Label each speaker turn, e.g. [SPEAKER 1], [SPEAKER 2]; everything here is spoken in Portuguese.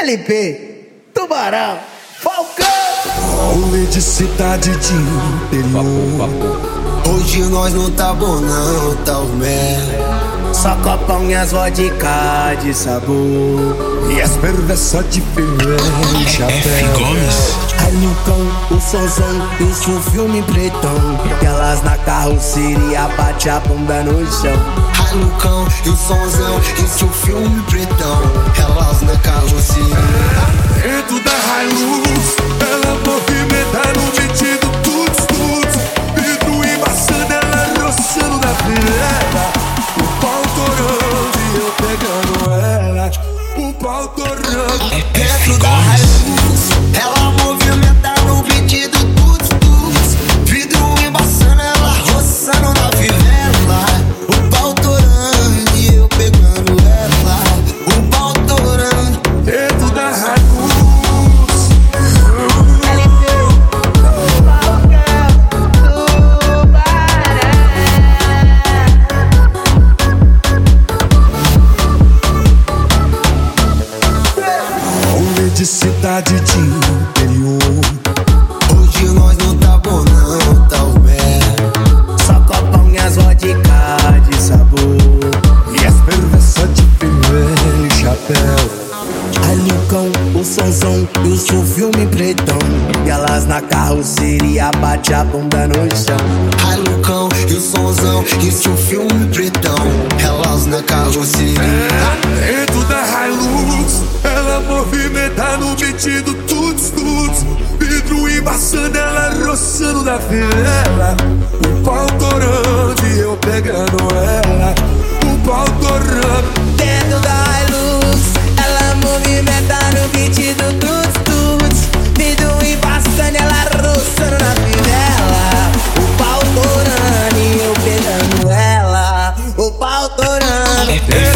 [SPEAKER 1] LP, Tubarão, Falcão.
[SPEAKER 2] Rolê de cidade de interior.
[SPEAKER 3] Hoje nós não tá bom não, tá o merda.
[SPEAKER 1] Só copão e as vodka de sabor.
[SPEAKER 2] E as perversas de Ferreira e chapéu.
[SPEAKER 1] Aí no cão, o sonzão, isso um filme pretão. Elas na carroceria, bate a bunda no chão.
[SPEAKER 3] Ralucão e o sonzão, isso o filme pretão. Elas na carroceria.
[SPEAKER 2] O
[SPEAKER 1] sonzão, isso um filme pretão. E elas na carroceria, bate a bunda no chão.
[SPEAKER 3] Ralucão e o sonzão, isso o filme pretão. Elas na carroceria.
[SPEAKER 2] Dentro da Hilux, ela movimenta no metido tuts tuts. Vidro embaçando, ela roçando na filela. O pau torando e eu pegando ela. O pau
[SPEAKER 1] beat do tuts tuts. Vidro embaçando, ela roçando na fivela. O pau torando e eu pegando ela. O pau torando.